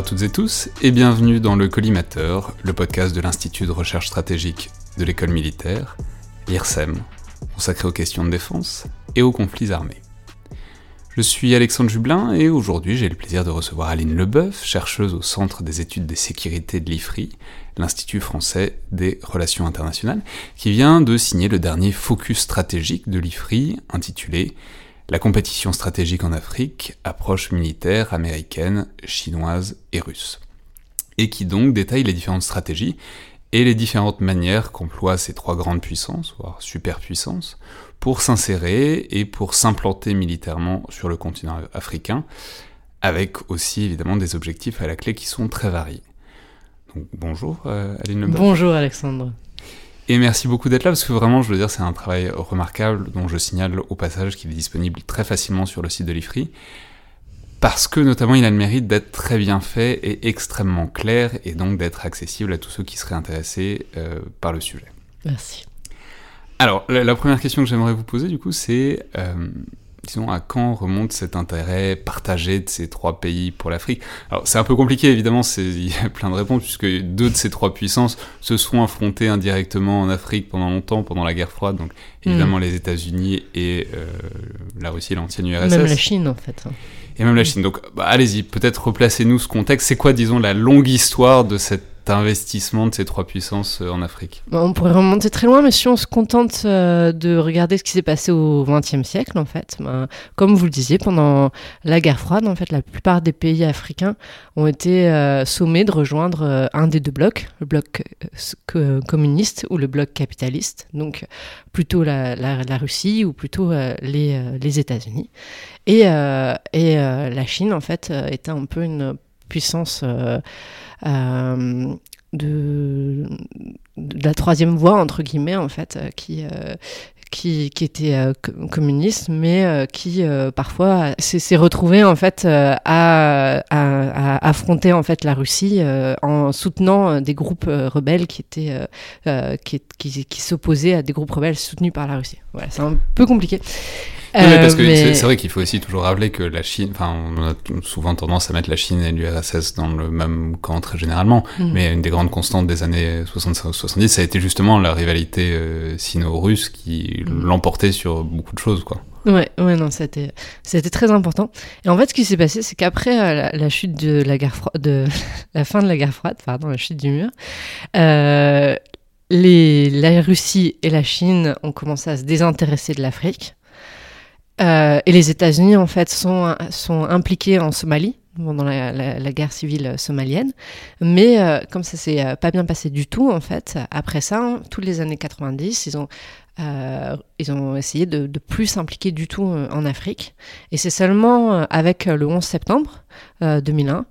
à toutes et tous et bienvenue dans le Collimateur, le podcast de l'Institut de recherche stratégique de l'école militaire, l'IRSEM, consacré aux questions de défense et aux conflits armés. Je suis Alexandre Jublin et aujourd'hui j'ai le plaisir de recevoir Aline Leboeuf, chercheuse au Centre des études des sécurités de l'IFRI, l'Institut français des relations internationales, qui vient de signer le dernier focus stratégique de l'IFRI intitulé La compétition stratégique en Afrique, approche militaire américaine, chinoise et russe. Et qui donc détaille les différentes stratégies et les différentes manières qu'emploient ces trois grandes puissances, voire superpuissances, pour s'insérer et pour s'implanter militairement sur le continent africain, avec aussi évidemment des objectifs à la clé qui sont très variés. Bonjour euh, Aline. Bonjour Alexandre. Et merci beaucoup d'être là parce que vraiment, je veux dire, c'est un travail remarquable dont je signale au passage qu'il est disponible très facilement sur le site de l'IFRI. Parce que notamment il a le mérite d'être très bien fait et extrêmement clair et donc d'être accessible à tous ceux qui seraient intéressés euh, par le sujet. Merci. Alors, la, la première question que j'aimerais vous poser, du coup, c'est, euh, disons, à quand remonte cet intérêt partagé de ces trois pays pour l'Afrique? Alors, c'est un peu compliqué, évidemment, il y a plein de réponses, puisque deux de ces trois puissances se sont affrontées indirectement en Afrique pendant longtemps, pendant la guerre froide, donc évidemment Mm. les États-Unis et euh, la Russie, l'ancienne URSS. Même la Chine en fait. Et même la Chine. Donc, bah, allez-y, peut-être replacez-nous ce contexte. C'est quoi, disons, la longue histoire de investissement de ces trois puissances euh, en Afrique on pourrait remonter très loin, mais si on se contente euh, de regarder ce qui s'est passé au XXe siècle, en fait, ben, comme vous le disiez, pendant la guerre froide, en fait, la plupart des pays africains ont été euh, sommés de rejoindre un des deux blocs, le bloc communiste ou le bloc capitaliste, donc plutôt la, Russie ou plutôt les, États-Unis. Et, la Chine, en fait, était un peu une puissance de, de la troisième voie, entre guillemets, en fait, euh, qui, euh, qui, qui était euh, co- communiste, mais euh, qui euh, parfois s'est retrouvé en fait euh, à, à- affronter en fait la Russie euh, en soutenant euh, des groupes euh, rebelles qui étaient euh, euh, qui, qui, qui s'opposaient à des groupes rebelles soutenus par la Russie. Voilà, c'est un peu compliqué. Oui, mais parce Euh, que mais- c'est- vrai qu'il faut aussi toujours rappeler que la Chine, enfin, on a souvent tendance à mettre la Chine et l'URSS dans le même camp très généralement, Mm. mais une des grandes constantes des années 60-70, ça a été justement la rivalité euh, sino-russe qui Mm. l'emportait sur beaucoup de choses, quoi. Ouais, ouais, non, c'était, c'était très important. Et en fait, ce qui s'est passé, c'est qu'après euh, la, la chute de la guerre froide, de la fin de la guerre froide, pardon, la chute du mur, euh, les, la Russie et la Chine ont commencé à se désintéresser de l'Afrique. Euh, et les États-Unis, en fait, sont, sont impliqués en Somalie, pendant la, guerre civile somalienne. Mais euh, comme ça s'est euh, pas bien passé du tout, en fait, après ça, hein, toutes les années 90, ils ont, ils ont essayé de, de plus s'impliquer du tout en Afrique. Et c'est seulement avec le 11 septembre euh, 2001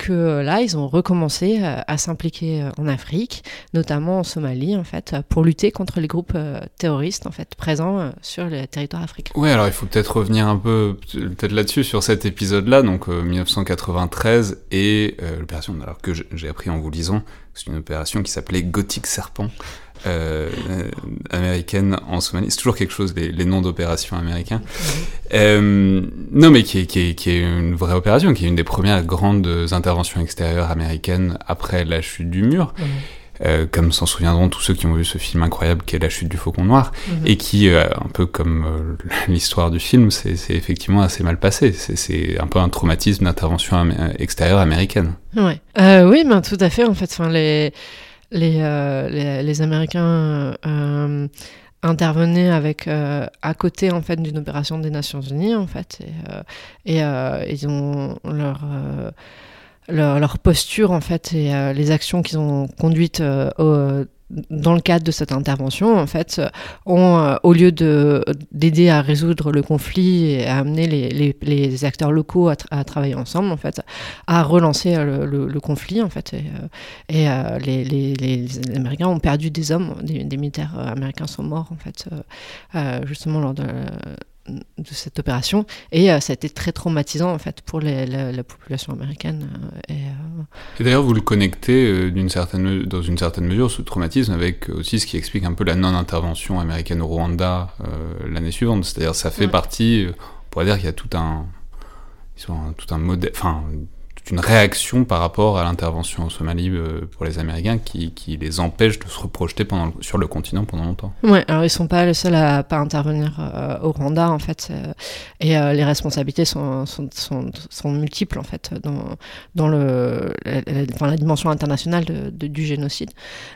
que euh, là, ils ont recommencé euh, à s'impliquer euh, en Afrique, notamment en Somalie, en fait, pour lutter contre les groupes terroristes, en fait, présents sur le territoire africain. Ouais, alors il faut peut-être revenir un peu peut-être là-dessus sur cet épisode-là, donc euh, 1993 et l'opération alors que j'ai appris en vous lisant, c'est une opération qui s'appelait Gothic Serpent. Euh, américaine en Somalie, c'est toujours quelque chose les, les noms d'opérations américains. Euh, non, mais qui est, qui, est, qui est une vraie opération, qui est une des premières grandes interventions extérieures américaines après la chute du mur. euh, comme s'en souviendront tous ceux qui ont vu ce film incroyable qui est La chute du faucon noir, mhm. et qui, euh, un peu comme euh, l'histoire du film, c'est effectivement assez mal passé. C'est un peu un traumatisme d'intervention extérieure américaine. Ouais. oui, ben, tout à fait. En fait, les, les, les, Américains intervenaient avec à côté en fait d'une opération des Nations Unies en fait et, et ils ont leur leur, posture en fait et euh, les actions qu'ils ont conduites euh, dans le cadre de cette intervention, en fait, ont, euh, au lieu d'aider à résoudre le conflit et à amener les, les, acteurs locaux à, travailler ensemble, en fait, à relancer le, conflit, en fait. Et, les, les, Américains ont perdu des hommes, des, militaires américains sont morts, en fait, justement lors de de cette opération. Et euh, ça a été très traumatisant en fait pour la, population américaine euh, euh, et, d'ailleurs vous le connectez d'une certaine dans une certaine mesure ce traumatisme avec aussi ce qui explique un peu la non-intervention américaine au Rwanda l'année suivante. C'est-à-dire ça fait partie on pourrait dire qu'il y a tout un tout un modèle enfin une réaction par rapport à l'intervention en Somalie euh, pour les Américains qui, qui, les empêche de se reprojeter sur le continent pendant longtemps. Ouais, alors ils sont pas les seuls à pas intervenir euh, au Rwanda en fait, euh, et les responsabilités sont, sont, sont, multiples en fait dans, dans le, la, la dimension internationale de, du génocide.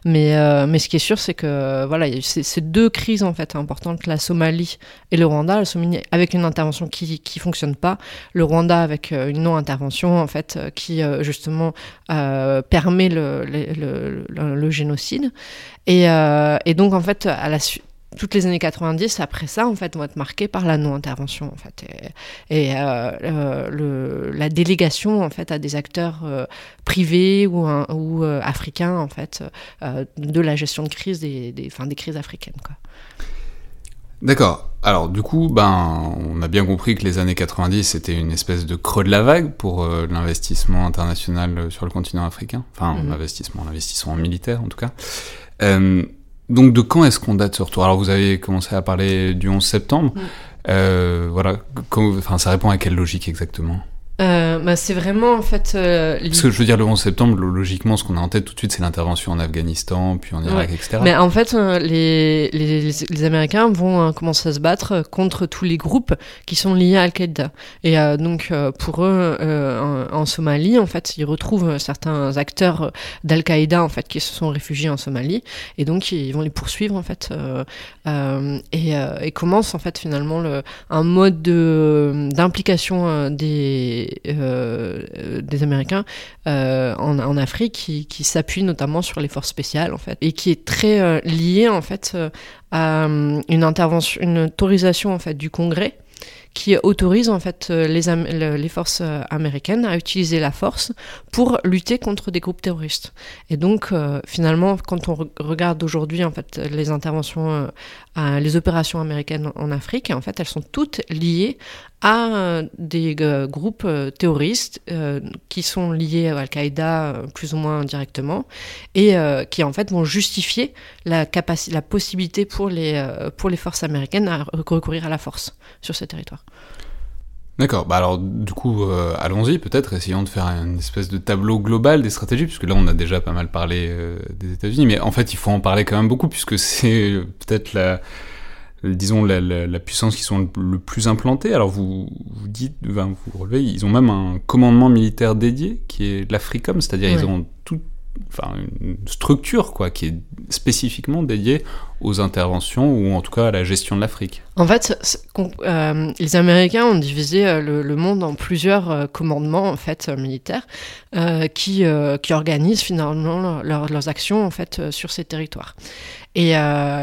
Mais, mais ce qui est sûr, c'est que voilà, ces, deux crises en fait importantes, la Somalie et le Rwanda. La Somalie avec une intervention qui qui fonctionne pas, le Rwanda avec une non-intervention en fait euh, qui euh, justement euh, permet le, génocide. Et, donc en fait, à toutes les années 90 après ça en fait vont être marquées par la non-intervention en fait et, la délégation en fait à des acteurs privés ou, africains en fait de la gestion de crise des, des, des crises africaines quoi. D'accord. Alors du coup, ben, on a bien compris que les années 90 c'était une espèce de creux de la vague pour euh, l'investissement international euh, sur le continent africain. Enfin, mhm. l'investissement, l'investissement militaire en tout cas. Euh, donc de quand est-ce qu'on date ce retour? Alors vous avez commencé à parler du 11 septembre. Mhm. voilà. Enfin, ça répond à quelle logique exactement? Euh, bah, c'est vraiment en fait. Euh, Parce que je veux dire, le 11 septembre, logiquement, ce qu'on a en tête tout de suite, c'est l'intervention en Afghanistan, puis en Irak, etc. Mais en fait, euh, les, les, les, Américains vont commencer à se battre contre tous les groupes qui sont liés à Al-Qaïda. Et donc, pour eux, en, en, Somalie, en fait, ils retrouvent certains acteurs d'Al-Qaïda, en fait, qui se sont réfugiés en Somalie. Et donc, ils vont les poursuivre, en fait. et, et commence, en fait, finalement, le, un mode d'implication des euh, des, Américains euh, en, Afrique qui, qui s'appuie notamment sur les forces spéciales en fait et qui est très euh, lié en fait à une intervention, une autorisation en fait du Congrès qui autorise en fait euh, les, forces euh, américaines à utiliser la force pour lutter contre des groupes terroristes. Et donc euh, finalement, quand on regarde aujourd'hui en fait les interventions, les opérations américaines en Afrique, en fait, elles sont toutes liées à des groupes terroristes qui sont liés à Al-Qaïda plus ou moins directement et qui en fait vont justifier la, la possibilité pour les, pour les forces américaines à recourir à la force sur ce territoire. D'accord, bah alors du coup, euh, allons-y peut-être, essayons de faire une espèce de tableau global des stratégies, puisque là on a déjà pas mal parlé euh, des États-Unis, mais en fait il faut en parler quand même beaucoup, puisque c'est euh, peut-être la, disons, la, la, puissance qui sont le, plus implantées. Alors vous, vous dites, vous relevez, ils ont même un commandement militaire dédié, qui est l'Africom, c'est-à-dire ils ont tout enfin une structure quoi qui est spécifiquement dédiée aux interventions ou en tout cas à la gestion de l'Afrique. En fait, euh, les Américains ont divisé euh, le, monde en plusieurs euh, commandements en fait militaires qui qui organisent finalement leurs actions en fait sur ces territoires. Et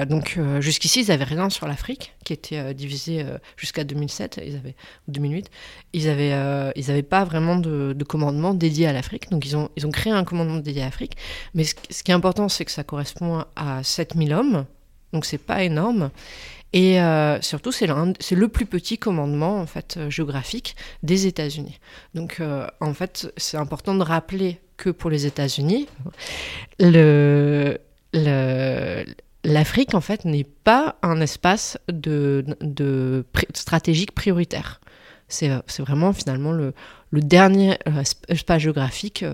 donc jusqu'ici, ils n'avaient rien sur l'Afrique, qui était divisée jusqu'à 2007, ils avaient 2008. Ils avaient ils n'avaient pas vraiment de, de, commandement dédié à l'Afrique, donc ils ont ils ont créé un commandement dédié à l'Afrique. Mais ce, qui est important, c'est que ça correspond à 7000 hommes donc c'est pas énorme. Et euh, surtout, c'est le, plus petit commandement en fait euh, géographique des États-Unis. Donc, euh, en fait, c'est important de rappeler que pour les États-Unis, le, l'Afrique en fait n'est pas un espace de, stratégique prioritaire C'est vraiment finalement le, dernier espace géographique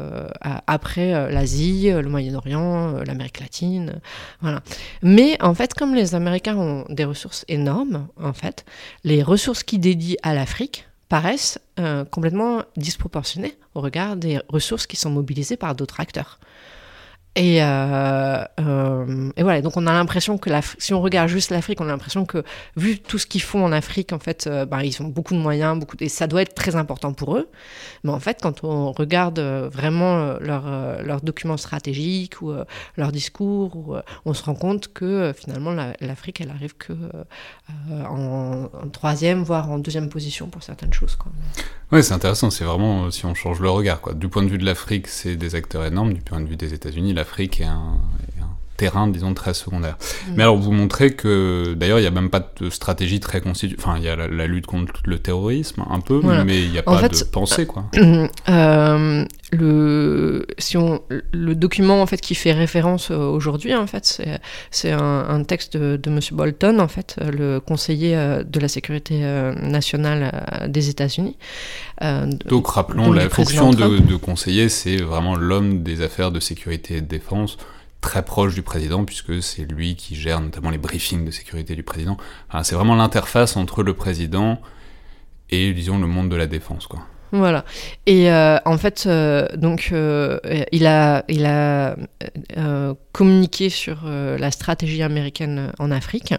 après l'Asie, le Moyen-Orient, l'Amérique latine. voilà. Mais en fait, comme les Américains ont des ressources énormes, en fait, les ressources qu'ils dédient à l'Afrique paraissent complètement disproportionnées au regard des ressources qui sont mobilisées par d'autres acteurs. Et, euh, euh, et, voilà, donc on a l'impression que si on regarde juste l'Afrique, on a l'impression que vu tout ce qu'ils font en Afrique, en fait, euh, bah, ils ont beaucoup de moyens, beaucoup et ça doit être très important pour eux. Mais en fait, quand on regarde euh, vraiment leurs leur documents stratégiques ou leurs discours, on se rend compte que finalement l'Afrique, elle arrive que en, troisième, voire en deuxième position pour certaines choses. Quoi. Ouais, c'est intéressant. C'est vraiment si on change le regard. Du point de vue de l'Afrique, c'est des acteurs énormes. Du point de vue des États-Unis, l'Afrique est un, terrain, disons, très secondaire. Mm. Mais alors, vous montrez que, d'ailleurs, il n'y a même pas de stratégie très constituée. Enfin, il y a la, lutte contre le terrorisme, un peu, mais il n'y a pas de pensée, quoi. Euh, le, si on, le document, en fait, qui fait référence euh, aujourd'hui, en fait, c'est un, texte de, de M. Bolton, en fait, le conseiller euh, de la sécurité nationale des États-Unis. Donc, rappelons, la fonction de, de conseiller, c'est vraiment l'homme des affaires de sécurité et de défense très proche du président, puisque c'est lui qui gère notamment les briefings de sécurité du président. c'est vraiment l'interface entre le président et, disons, le monde de la défense, quoi. Voilà. Et euh, en fait, euh, donc, euh, il a, il a communiqué sur la stratégie américaine en Afrique.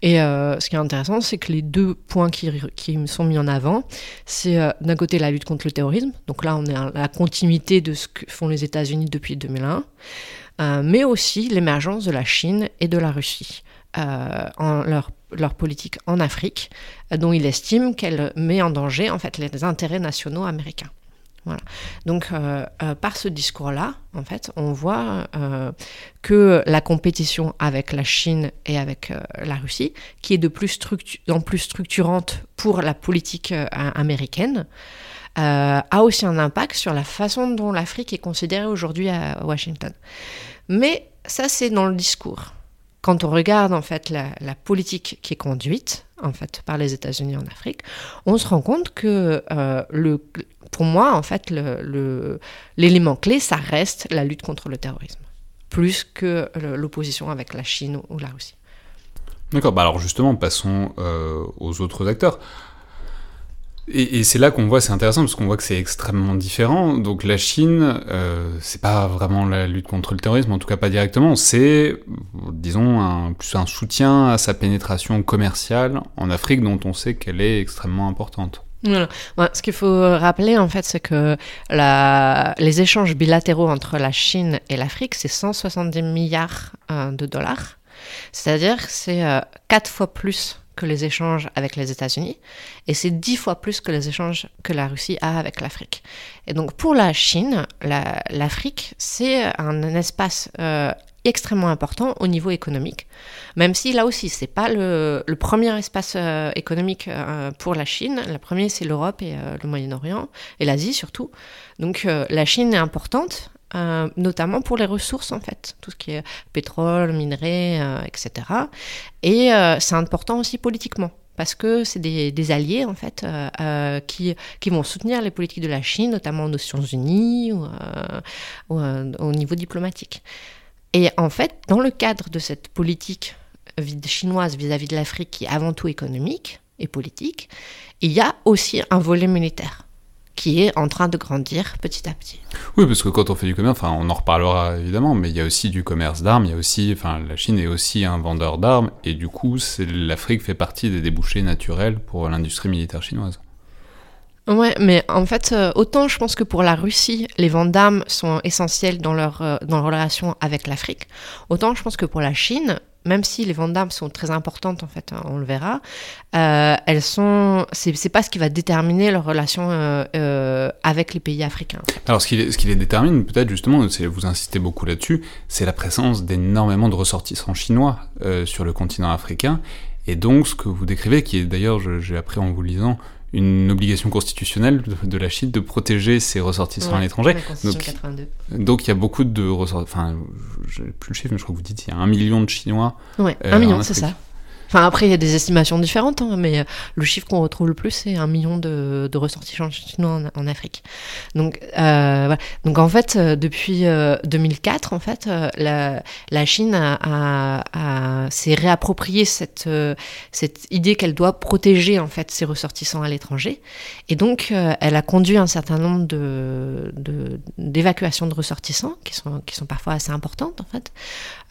Et ce qui est intéressant, c'est que les deux points qui, qui me sont mis en avant, c'est d'un côté la lutte contre le terrorisme. Donc là, on est à la continuité de ce que font les États-Unis depuis 2001. Euh, mais aussi l'émergence de la Chine et de la Russie. Euh, leur, politique en Afrique, euh, dont il estime qu'elle met en danger en fait les intérêts nationaux américains. Voilà. Donc, par ce discours-là, en fait, on voit que la compétition avec la Chine et avec la Russie, qui est de plus, en plus structurante pour la politique américaine, euh, a aussi un impact sur la façon dont l'Afrique est considérée aujourd'hui à Washington. Mais ça, c'est dans le discours. Quand on regarde en fait la, politique qui est conduite en fait par les États-Unis en Afrique, on se rend compte que euh, le, pour moi en fait l'élément clé, ça reste la lutte contre le terrorisme, plus que l'opposition avec la Chine ou la Russie. D'accord. Bah alors justement, passons euh, aux autres acteurs. Et, c'est là qu'on voit, c'est intéressant parce qu'on voit que c'est extrêmement différent. Donc la Chine, euh, c'est pas vraiment la lutte contre le terrorisme, en tout cas pas directement. C'est, disons, un, plus un soutien à sa pénétration commerciale en Afrique, dont on sait qu'elle est extrêmement importante. Voilà. ce qu'il faut rappeler, en fait, c'est que les échanges bilatéraux entre la Chine et l'Afrique, c'est 170 milliards euh, de dollars. C'est-à-dire c'est euh, quatre fois plus que les échanges avec les États-Unis, et c'est dix fois plus que les échanges que la Russie a avec l'Afrique. Et donc pour la Chine, l'Afrique, c'est un, espace euh, extrêmement important au niveau économique, même si là aussi, c'est pas le, premier espace euh, économique euh, pour la Chine. Le premier, c'est l'Europe et le Moyen-Orient, et l'Asie surtout. Donc la Chine est importante, euh, notamment pour les ressources en fait, tout ce qui est pétrole, minerais, euh, etc. Et euh, c'est important aussi politiquement parce que c'est des, alliés en fait qui, qui vont soutenir les politiques de la Chine, notamment aux Nations Unies ou, au niveau diplomatique. Et en fait, dans le cadre de cette politique chinoise vis-à-vis de l'Afrique qui est avant tout économique et politique, il y a aussi un volet militaire qui est en train de grandir petit à petit. Oui, parce que quand on fait du commerce, enfin, on en reparlera évidemment, mais il y a aussi du commerce d'armes, il y a aussi, enfin, la Chine est aussi un vendeur d'armes, et du coup, l'Afrique fait partie des débouchés naturels pour l'industrie militaire chinoise. Ouais, mais en fait, euh, autant je pense que pour la Russie, les ventes d'armes sont essentielles dans leur, euh, dans leur relation avec l'Afrique, autant je pense que pour la Chine, même si les ventes d'armes sont très importantes, en fait, hein, on le verra, euh, elles sont, c'est pas ce qui va déterminer leur relation euh, avec les pays africains. Alors, ce qui, ce qui les détermine, peut-être justement, vous insistez beaucoup là-dessus, c'est la présence d'énormément de ressortissants chinois sur le continent africain. Et donc, ce que vous décrivez, qui est d'ailleurs, j'ai appris en vous lisant, une obligation constitutionnelle de, la Chine de protéger ses ressortissants à l'étranger. Donc, donc il y a beaucoup de ressortissants. Enfin, j'ai plus le chiffre, mais je crois que vous dites il y a un million de Chinois. Ouais, un million, c'est ça. Enfin, après, il y a des estimations différentes, hein, mais le chiffre qu'on retrouve le plus, c'est un million de, ressortissants chinois en, Afrique. Donc, voilà. Donc, en fait, depuis 2004, en fait, la, Chine a, a, s'est réapproprié cette, cette idée qu'elle doit protéger, en fait, ses ressortissants à l'étranger. Et donc, elle a conduit un certain nombre de, d'évacuations de, ressortissants qui sont, qui sont parfois assez importantes, en fait,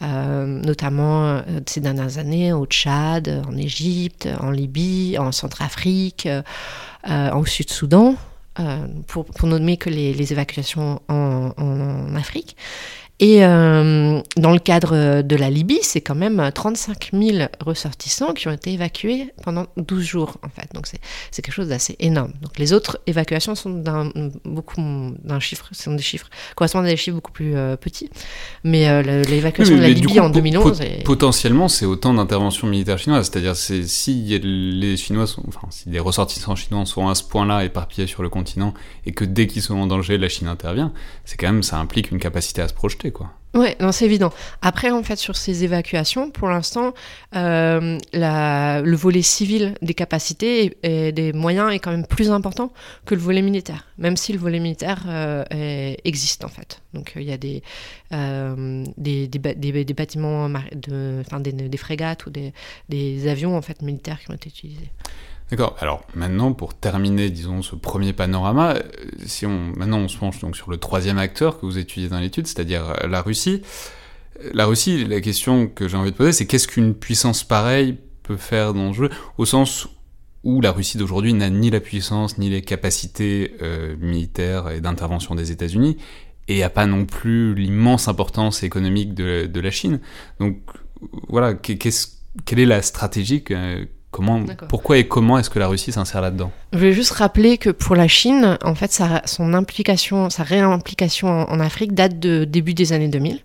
notamment ces dernières années au Tchad, en Égypte, en Libye, en Centrafrique, euh, au Sud-Soudan, euh, pour, pour nommer que les, évacuations en, Afrique. Et euh, dans le cadre de la Libye, c'est quand même 35 000 ressortissants qui ont été évacués pendant 12 jours, en fait. Donc c'est quelque chose d'assez énorme. Donc les autres évacuations sont d'un beaucoup d'un chiffre, sont des chiffres correspondent à des chiffres beaucoup plus euh, petits. Mais euh, l'évacuation de la Libye en 2011, potentiellement, c'est autant d'interventions militaires chinoises. C'est-à-dire si les Chinois sont, enfin, si les ressortissants chinois sont à ce point-là éparpillés sur le continent et que dès qu'ils sont en danger, la Chine intervient, c'est quand même ça implique une capacité à se projeter quoi. Ouais, non, c'est évident. Après, en fait, sur ces évacuations, pour l'instant, euh, le volet civil des capacités et, des moyens est quand même plus important que le volet militaire, même si le volet militaire euh, existe, en fait. Donc, il y a des, euh, des, des, bâtiments, de, enfin, des, frégates ou des, avions, en fait, militaires qui ont été utilisés. D'accord. Alors maintenant, pour terminer, disons, ce premier panorama, euh, si on maintenant on se penche donc sur le troisième acteur que vous étudiez dans l'étude, c'est-à-dire euh, la Russie. Euh, la Russie, la question que j'ai envie de poser, c'est qu'est-ce qu'une puissance pareille peut faire dans le jeu, au sens où la Russie d'aujourd'hui n'a ni la puissance ni les capacités militaires et d'intervention des États-Unis, et n'a pas non plus l'immense importance économique de, la Chine. Donc voilà, quelle est la stratégie pourquoi et comment est-ce que la Russie s'insère là-dedans Je vais juste rappeler que pour la Chine, en fait, sa, son implication, sa réimplication en, Afrique date de début des années 2000.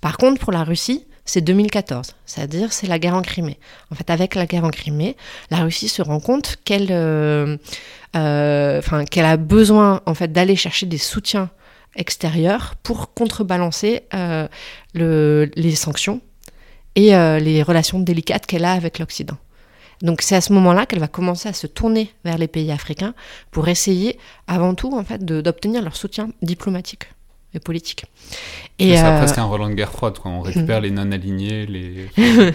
Par contre, pour la Russie, c'est 2014, c'est-à-dire c'est la guerre en Crimée. En fait, avec la guerre en Crimée, la Russie se rend compte qu'elle, euh, euh, qu'elle a besoin en fait d'aller chercher des soutiens extérieurs pour contrebalancer euh, le, les sanctions et les relations délicates qu'elle a avec l'Occident. Donc c'est à ce moment-là qu'elle va commencer à se tourner vers les pays africains pour essayer avant tout en fait d'obtenir leur soutien diplomatique et politique. Et c'est euh... presque un Roland de guerre froide quand on récupère les non alignés, les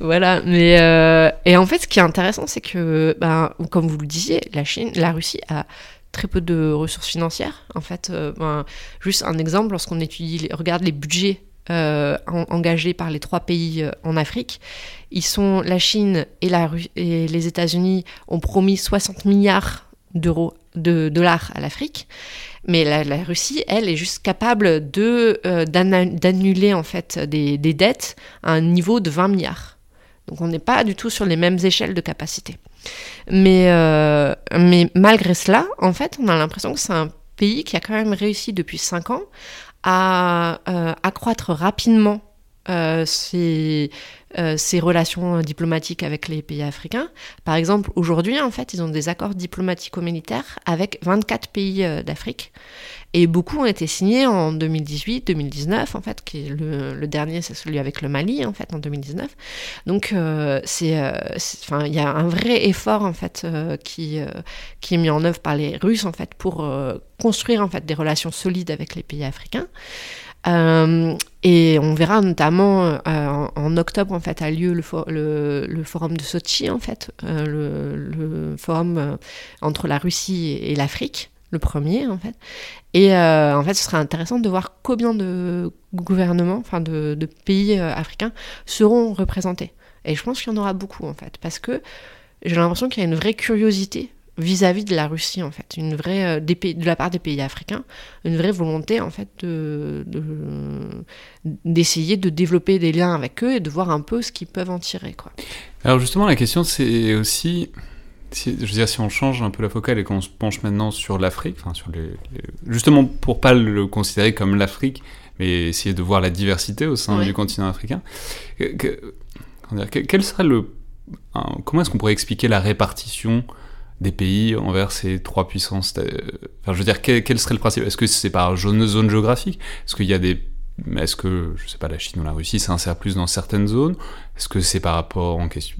voilà. Mais euh... et en fait ce qui est intéressant c'est que ben, comme vous le disiez, la Chine, la Russie a très peu de ressources financières. En fait, euh, ben, juste un exemple, lorsqu'on étudie, regarde les budgets euh, engagés par les trois pays euh, en Afrique. Ils sont la Chine et, les États-Unis ont promis 60 milliards d'euros de dollars à l'Afrique, mais la, Russie, elle, est juste capable de euh, d'annuler en fait des, dettes à un niveau de 20 milliards. Donc on n'est pas du tout sur les mêmes échelles de capacité. Mais, mais malgré cela, en fait, on a l'impression que c'est un pays qui a quand même réussi depuis 5 ans à euh, accroître rapidement euh, euh, relations diplomatiques avec les pays africains. Par exemple, aujourd'hui, en fait, ils ont des accords diplomatico-militaires avec 24 pays d'Afrique. Et beaucoup ont été signés en 2018, 2019, en fait, le, dernier, c'est celui avec le Mali, en fait, en 2019. Donc, c'est, enfin, il y a un vrai effort, en fait, qui, qui est mis en œuvre par les Russes, en fait, pour construire en fait des relations solides avec les pays africains. Euh, et on verra notamment euh, en, octobre en fait a lieu le, forum de Sochi en fait, euh, le, forum entre la Russie et, l'Afrique, le premier en fait. Et en fait, ce serait intéressant de voir combien de gouvernements, enfin de, pays africains seront représentés. Et je pense qu'il y en aura beaucoup en fait, parce que j'ai l'impression qu'il y a une vraie curiosité vis-à-vis de la Russie en fait, une vraie euh, de la part des pays africains, une vraie volonté en fait de d'essayer de, développer des liens avec eux et de voir un peu ce qu'ils peuvent en tirer. Alors justement la question c'est aussi si, je veux dire, si on change un peu la focale et qu'on se penche maintenant sur l'Afrique, enfin sur les, justement pour pas le considérer comme l'Afrique, mais essayer de voir la diversité au sein du continent africain, quel serait le, comment est-ce qu'on pourrait expliquer la répartition des pays envers ces trois puissances euh, Enfin, je veux dire, quel, serait le principe? Est-ce que c'est par zone, zone géographique? Est-ce qu'il y a des est-ce que, je sais pas, la Chine ou la Russie s'insère plus dans certaines zones? Est-ce que c'est par rapport en question?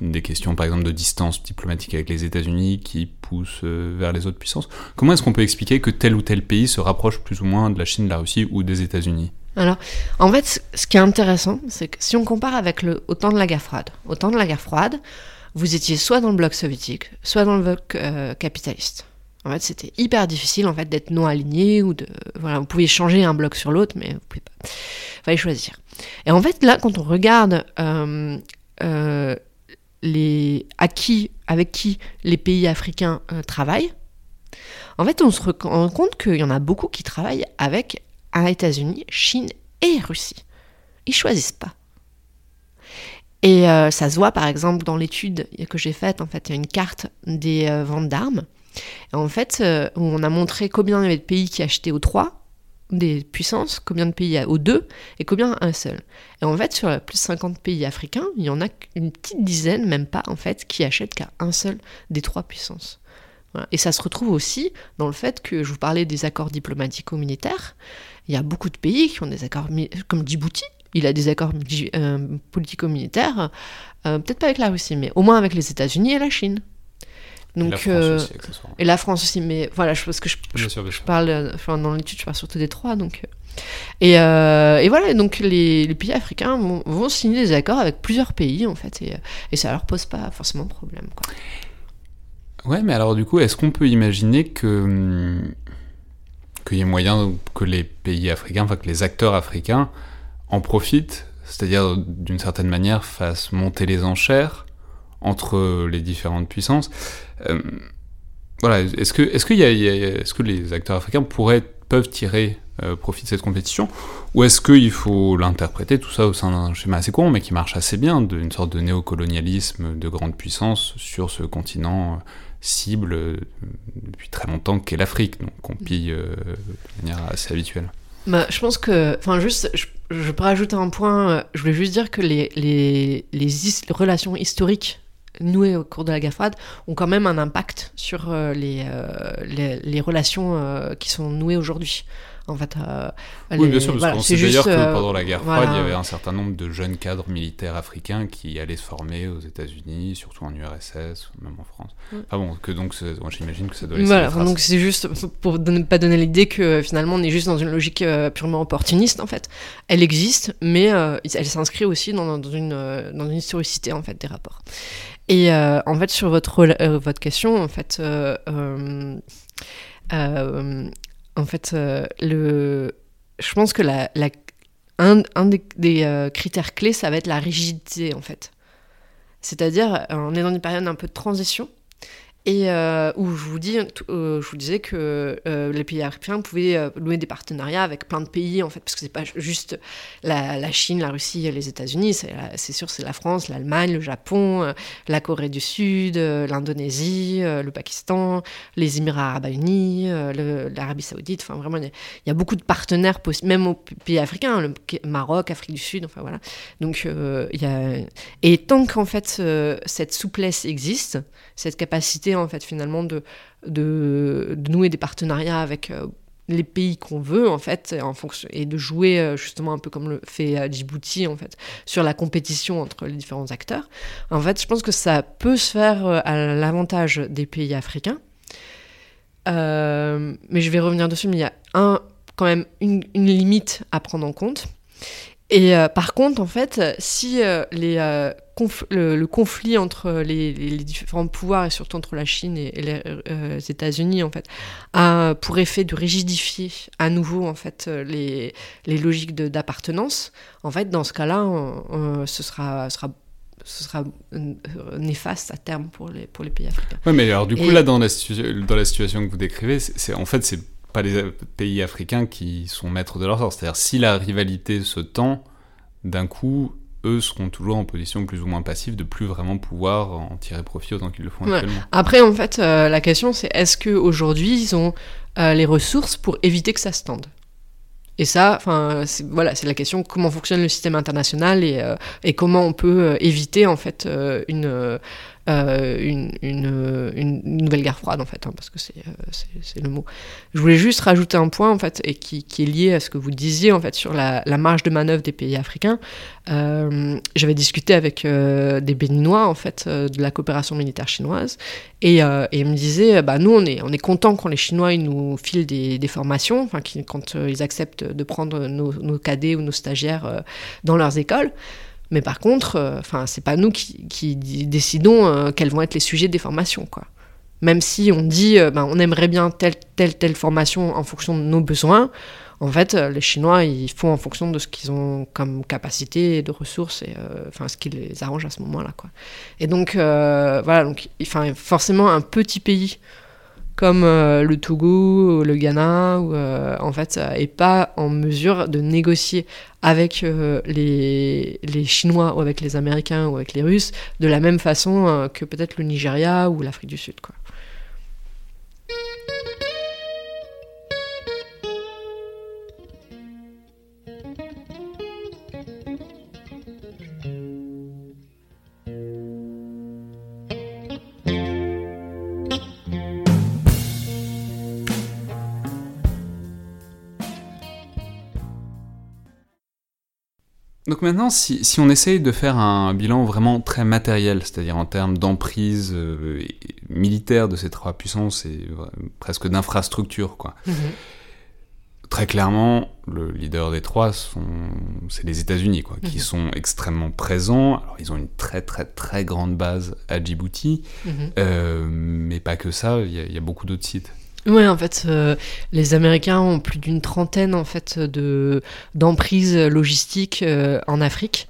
Des questions par exemple de distance diplomatique avec les États-Unis qui poussent euh, vers les autres puissances. Comment est-ce qu'on peut expliquer que tel ou tel pays se rapproche plus ou moins de la Chine, de la Russie ou des États-Unis? Alors, en fait, ce qui est intéressant, c'est que si on compare avec le, au temps de la guerre froide, au temps de la guerre froide, vous étiez soit dans le bloc soviétique, soit dans le bloc euh, capitaliste. En fait, c'était hyper difficile en fait d'être non aligné ou de voilà, vous pouviez changer un bloc sur l'autre, mais vous pouvez pas. Fallait choisir. Et en fait, là, quand on regarde euh, les acquis avec qui les pays africains travaillent, en fait, on se rend compte qu'il y en a beaucoup qui travaillent avec à États-Unis, Chine et Russie. Ils choisissent pas. Et euh, ça se voit par exemple dans l'étude que j'ai faite, en fait, il y a une carte des euh, ventes d'armes. En fait, euh, où on a montré combien il y avait de pays qui achetaient aux trois des puissances, combien de pays aux deux et combien un seul. Et en fait, sur plus de 50 pays africains, il y en a une petite dizaine, même pas en fait, qui achètent qu'à un seul des trois puissances. Et ça se retrouve aussi dans le fait que je vous parlais des accords diplomatico-militaires. Il y a beaucoup de pays qui ont des accords, comme Djibouti, il a des accords euh, politico-militaires, euh, peut-être pas avec la Russie, mais au moins avec les États-Unis et la Chine. Donc, et la France euh, aussi, Et la France aussi, mais voilà, je pense que je, je, parle, enfin, dans l'étude, je parle surtout des trois, donc. Et, et voilà, donc les, les pays africains vont, signer des accords avec plusieurs pays, en fait, et, et ça leur pose pas forcément problème, quoi. Ouais, mais alors du coup, est-ce qu'on peut imaginer que qu'il y ait moyen que les pays africains, enfin que les acteurs africains en profitent, c'est-à-dire d'une certaine manière fassent monter les enchères entre les différentes puissances. Euh, voilà, est-ce que, est-ce, qu'il y a, est-ce que les acteurs africains pourraient, peuvent tirer euh, profit de cette compétition? Ou est-ce qu'il faut l'interpréter tout ça au sein d'un schéma assez courant, mais qui marche assez bien, d'une sorte de néocolonialisme de grande puissance sur ce continent cible euh, depuis très longtemps qu'est l'Afrique, donc qu'on pille euh, de manière assez habituelle. Bah, je pense que, enfin, juste, je, je, peux rajouter un point. Je voulais juste dire que les, les, les, relations historiques nouées au cours de la guerre froide ont quand même un impact sur les, les, les, relations qui sont nouées aujourd'hui. En fait, euh, oui, bien sûr, parce qu'on sait d'ailleurs que euh, pendant la guerre froide, il y avait un certain nombre de jeunes cadres militaires africains qui allaient se former aux États-Unis, surtout en URSS, même en France. Ah bon, que donc, j'imagine que ça doit laisser Voilà, donc c'est juste pour ne pas donner l'idée que finalement on est juste dans une logique euh, purement opportuniste en fait. Elle existe, mais elle s'inscrit aussi dans, dans, une, dans une historicité en fait des rapports. Et en fait, sur votre, votre question, en fait, en fait, euh, le... je pense que la, un, des, euh, critères clés, ça va être la rigidité, en fait. C'est-à-dire, on est dans une période un peu de transition et euh, où je vous, dis, euh, je vous disais que euh, les pays africains pouvaient louer des partenariats avec plein de pays, en fait, parce que c'est pas juste la, Chine, la Russie, les États-Unis, c'est sûr, c'est la France, l'Allemagne, le Japon, la Corée du Sud, l'Indonésie, le Pakistan, les Émirats arabes unis, l'Arabie saoudite, enfin vraiment, il y, a beaucoup de partenaires, même aux pays africains, le Maroc, Afrique du Sud, enfin voilà. Donc. Et tant qu'en fait, cette souplesse existe, cette capacité en fait finalement de, nouer des partenariats avec euh, les pays qu'on veut en fait en fonction et de jouer euh, justement un peu comme le fait euh, Djibouti en fait sur la compétition entre les différents acteurs. En fait je pense que ça peut se faire à l'avantage des pays africains. Mais je vais revenir dessus mais il y a un quand même une limite à prendre en compte et par contre en fait si les le, conflit entre les, différents pouvoirs et surtout entre la Chine et, les, euh, États-Unis en fait a pour effet de rigidifier à nouveau en fait les, logiques d'appartenance. En fait, dans ce cas-là, ce sera, sera ce sera euh, néfaste à terme pour les, pour les pays africains. Oui, mais alors du coup, là, dans la, dans la situation que vous décrivez, c'est en fait, c'est pas les pays africains qui sont maîtres de leur sort. C'est-à-dire, si la rivalité se tend, d'un coup, eux seront toujours en position plus ou moins passive de plus vraiment pouvoir en tirer profit autant qu'ils le font actuellement. Après, en fait, euh, la question c'est est-ce qu'aujourd'hui ils ont euh, les ressources pour éviter que ça se tende? Et ça, enfin, voilà, c'est la question comment fonctionne le système international et, euh, et comment on peut éviter en fait une, une, une, nouvelle guerre froide en fait, hein, parce que euh, c'est le mot. Je voulais juste rajouter un point en fait, et qui, est lié à ce que vous disiez en fait sur la, marge de manœuvre des pays africains. Euh, j'avais discuté avec euh, des Béninois en fait de la coopération militaire chinoise, et, et ils me disaient, bah nous on est on est content quand les Chinois nous filent des, formations, enfin quand ils acceptent de prendre nos, cadets ou nos stagiaires dans leurs écoles. Mais par contre, euh, enfin, c'est pas nous qui, décidons euh, quels vont être les sujets des formations, quoi. Même si on dit, euh, ben, on aimerait bien telle, telle, telle formation en fonction de nos besoins, en fait, les Chinois, ils font en fonction de ce qu'ils ont comme capacité de ressources et enfin ce qui les arrange à ce moment-là, quoi. Et donc, voilà, donc, forcément, un petit pays comme euh, le Togo, ou le Ghana, ou, euh, en fait, n'est pas en mesure de négocier avec euh, les, les, Chinois ou avec les Américains ou avec les Russes de la même façon que peut-être le Nigeria ou l'Afrique du Sud. Quoi. Donc maintenant, si, on essaye de faire un bilan vraiment très matériel, c'est-à-dire en termes d'emprise euh, militaire de ces trois puissances et euh, presque d'infrastructure, quoi. Mhm. Très clairement, le leader des trois, c'est les États-Unis, quoi, qui mhm. sont extrêmement présents. Alors, ils ont une très très très grande base à Djibouti, mhm. euh, mais pas que ça. Il y, a beaucoup d'autres sites. Oui, en fait, euh, les Américains ont plus d'une trentaine en fait de d'emprises logistiques euh, en Afrique.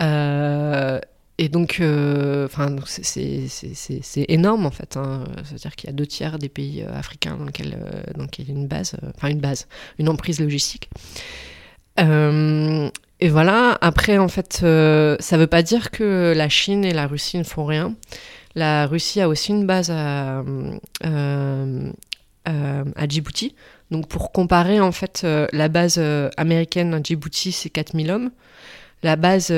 Euh, et donc, enfin, c'est énorme en fait. Hein. C'est-à-dire qu'il y a deux tiers des pays africains dans lesquels, dans il y a une base, enfin une base, une emprise logistique. et voilà. Après, en fait, ça ne veut pas dire que la Chine et la Russie ne font rien. La Russie a aussi une base à, à Djibouti. Donc pour comparer, en fait, euh, la base euh, américaine à Djibouti, c'est 4000 hommes. La base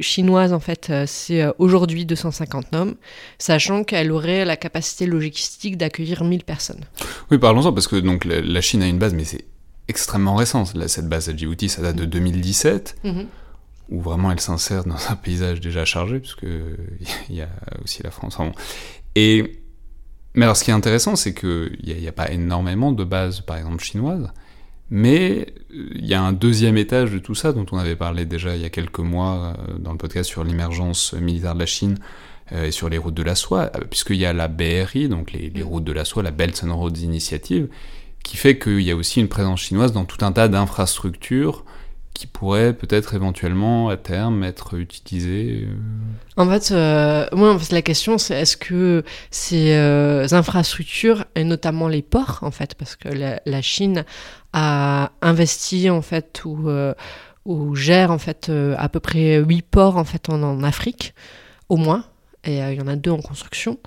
chinoise, en fait, c'est aujourd'hui 250 hommes, sachant qu'elle aurait la capacité logistique d'accueillir 1000 personnes. Oui, parlons-en, parce que donc, la, Chine a une base, mais c'est extrêmement récent. cette base à Djibouti, ça date de 2017, mm-hmm. où vraiment elle s'insère dans un paysage déjà chargé, puisque il y a aussi la France. Et mais alors, ce qui est intéressant, c'est qu'il n'y a, pas énormément de bases, par exemple, chinoises, mais euh, il y a un deuxième étage de tout ça, dont on avait parlé déjà il y a quelques mois euh, dans le podcast sur l'émergence militaire de la Chine euh, et sur les routes de la soie, puisqu'il y a la BRI, donc les, les, routes de la soie, la Belt and Roads Initiative, qui fait qu'il y a aussi une présence chinoise dans tout un tas d'infrastructures qui pourrait peut-être éventuellement à terme être utilisé euh En fait, euh, moi, en fait, la question c'est est-ce que ces euh, infrastructures et notamment les ports, en fait, parce que la, Chine a investi en fait ou, gère en fait à peu près huit ports en fait en Afrique, au moins, et il y en a deux en construction.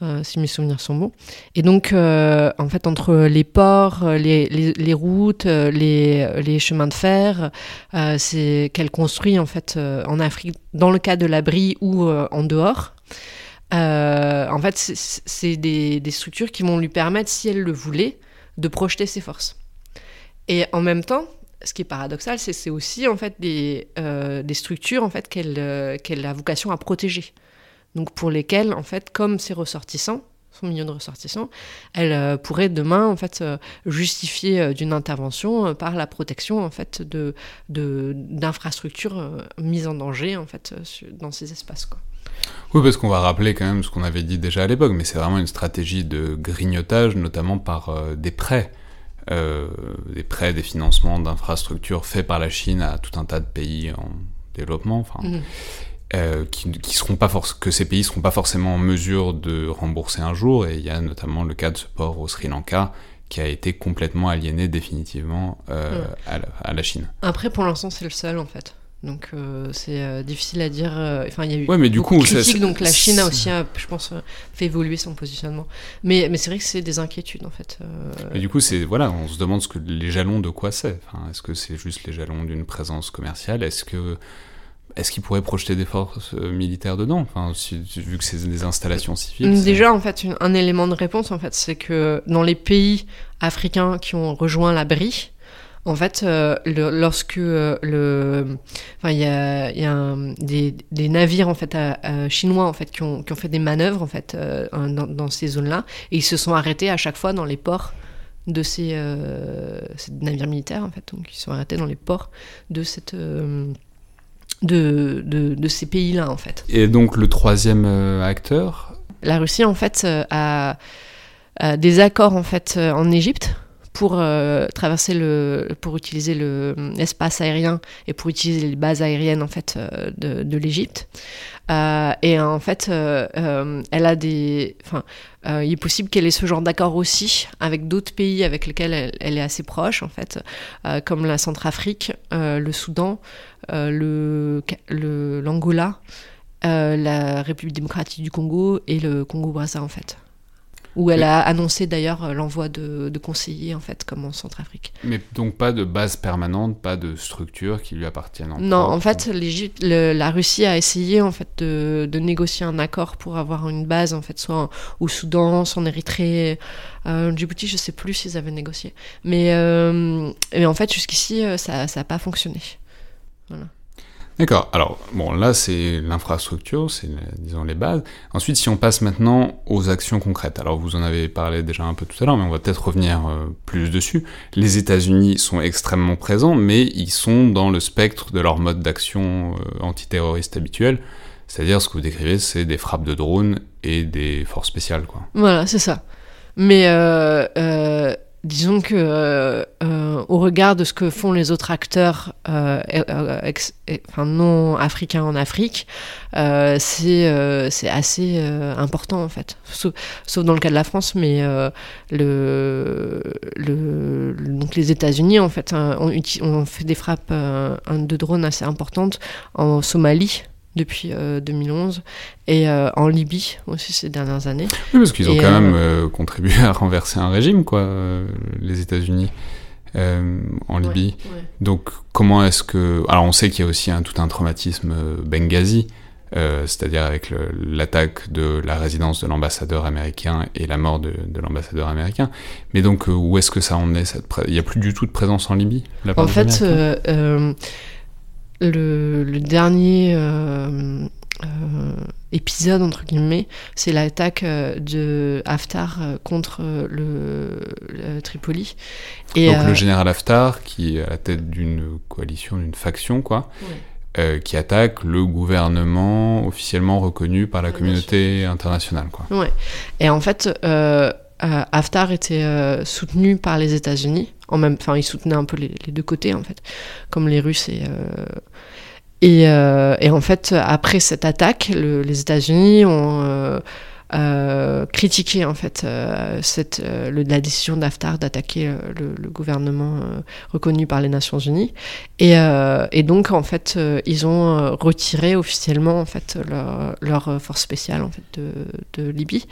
Euh, si mes souvenirs sont bons. Et donc, euh, en fait, entre les ports, euh, les, routes, les, chemins de fer, c'est qu'elle construit en fait en Afrique, dans le cas de l'abri ou en dehors. en fait, c'est des, structures qui vont lui permettre, si elle le voulait, de projeter ses forces. Et en même temps, ce qui est paradoxal, c'est aussi en fait des, structures en fait qu'elle a vocation à protéger donc pour lesquels, en fait, comme ses ressortissants, son million de ressortissants, elle euh, pourrait demain en fait euh, justifier euh, d'une intervention par la protection en fait de d'infrastructures mises en danger en fait dans ces espaces quoi. Oui, parce qu'on va rappeler quand même ce qu'on avait dit déjà à l'époque, mais c'est vraiment une stratégie de grignotage, notamment par des prêts. des prêts, des financements d'infrastructures faits par la Chine à tout un tas de pays en développement. Enfin, mmh. Euh, qui, qui, seront pas que ces pays seront pas forcément en mesure de rembourser un jour, et il y a notamment le cas de ce port au Sri Lanka qui a été complètement aliéné définitivement euh, à, la, Chine. Après, pour l'instant, c'est le seul en fait. Donc euh, c'est difficile à dire. Enfin, il y a eu ouais, mais du coup, critiques, donc la Chine a aussi, je pense, fait évoluer son positionnement. Mais, mais c'est vrai que c'est des inquiétudes en fait. Et du coup, c'est voilà, on se demande ce que les jalons de quoi c'est. Enfin, Est-ce que c'est juste les jalons d'une présence commerciale? Est-ce que est-ce qu'ils pourraient projeter des forces militaires dedans? Enfin, Vu que c'est des installations civiles. Déjà, en fait, un élément de réponse, en fait, c'est que dans les pays africains qui ont rejoint la BRI, en fait, euh, lorsque euh, le, enfin, il y a, y a des, des, navires en fait chinois en fait qui ont, qui ont, fait des manœuvres en fait euh, dans, ces zones-là et ils se sont arrêtés à chaque fois dans les ports de ces, ces, navires militaires en fait, donc ils sont arrêtés dans les ports de cette de, de, de, ces pays-là en fait. Et donc le troisième acteur? La Russie en fait a, a des accords en fait en Égypte pour euh, traverser le, pour utiliser l'espace aérien et pour utiliser les bases aériennes en fait euh, de, l'Égypte. Euh, et en fait, elle a des, enfin, il est possible qu'elle ait ce genre d'accord aussi avec d'autres pays avec lesquels elle, est assez proche en fait, comme la Centrafrique, le Soudan, le l'Angola. la République démocratique du Congo et le Congo-Brazza en fait où elle a annoncé d'ailleurs euh, l'envoi de, conseillers en fait, comme en Centrafrique. Mais donc pas de base permanente, pas de structure qui lui appartienne. En non, en fait, la Russie a essayé en fait de, négocier un accord pour avoir une base en fait, soit au Soudan, soit en Érythrée, euh, Djibouti, je sais plus s'ils avaient négocié. Mais, euh, mais en fait, jusqu'ici, euh, ça n'a pas fonctionné. Voilà. D'accord. Alors, bon, là, c'est l'infrastructure, c'est, disons, les bases. Ensuite, si on passe maintenant aux actions concrètes. Alors, vous en avez parlé déjà un peu tout à l'heure, mais on va peut-être revenir euh, plus dessus. Les États-Unis sont extrêmement présents, mais ils sont dans le spectre de leur mode d'action euh, antiterroriste habituel. C'est-à-dire, ce que vous décrivez, c'est des frappes de drones et des forces spéciales, quoi. Voilà, c'est ça. Mais euh, euh disons que euh, euh, au regard de ce que font les autres acteurs euh, non africains en Afrique, c'est c'est assez important en fait. Sauf, dans le cas de la France, mais le, le, les États-Unis en fait hein, ont, ont, fait des frappes de drones assez importantes en Somalie depuis 2011 euh, et euh, en Libye aussi ces dernières années. Oui, parce qu'ils ont quand même euh, contribué à renverser un régime, quoi, les États-Unis. en Libye. Donc, comment est-ce que. Alors, on sait qu'il y a aussi un, tout un traumatisme Benghazi, c'est-à-dire avec l'attaque de la résidence de l'ambassadeur américain et la mort de, l'ambassadeur américain. Mais donc, où est-ce que ça en est cette Il n'y a plus du tout de présence en Libye En fait, le, dernier euh, euh, épisode, entre guillemets, c'est l'attaque euh, de Haftar contre le, Tripoli. Et, Donc le général Haftar, qui est à la tête d'une coalition, d'une faction, quoi. qui attaque le gouvernement officiellement reconnu par la communauté internationale. Quoi. Ouais. Et en fait, euh, Haftar était soutenu par les États-Unis. En même, enfin, il soutenait un peu les, deux côtés en fait, comme les Russes et euh, et, et, en fait, après cette attaque, les États-Unis ont critiqué en fait cette, la décision d'Haftar d'attaquer le, gouvernement reconnu par les Nations Unies et, donc en fait ils ont retiré officiellement en fait leur, force spéciale en fait de, Libye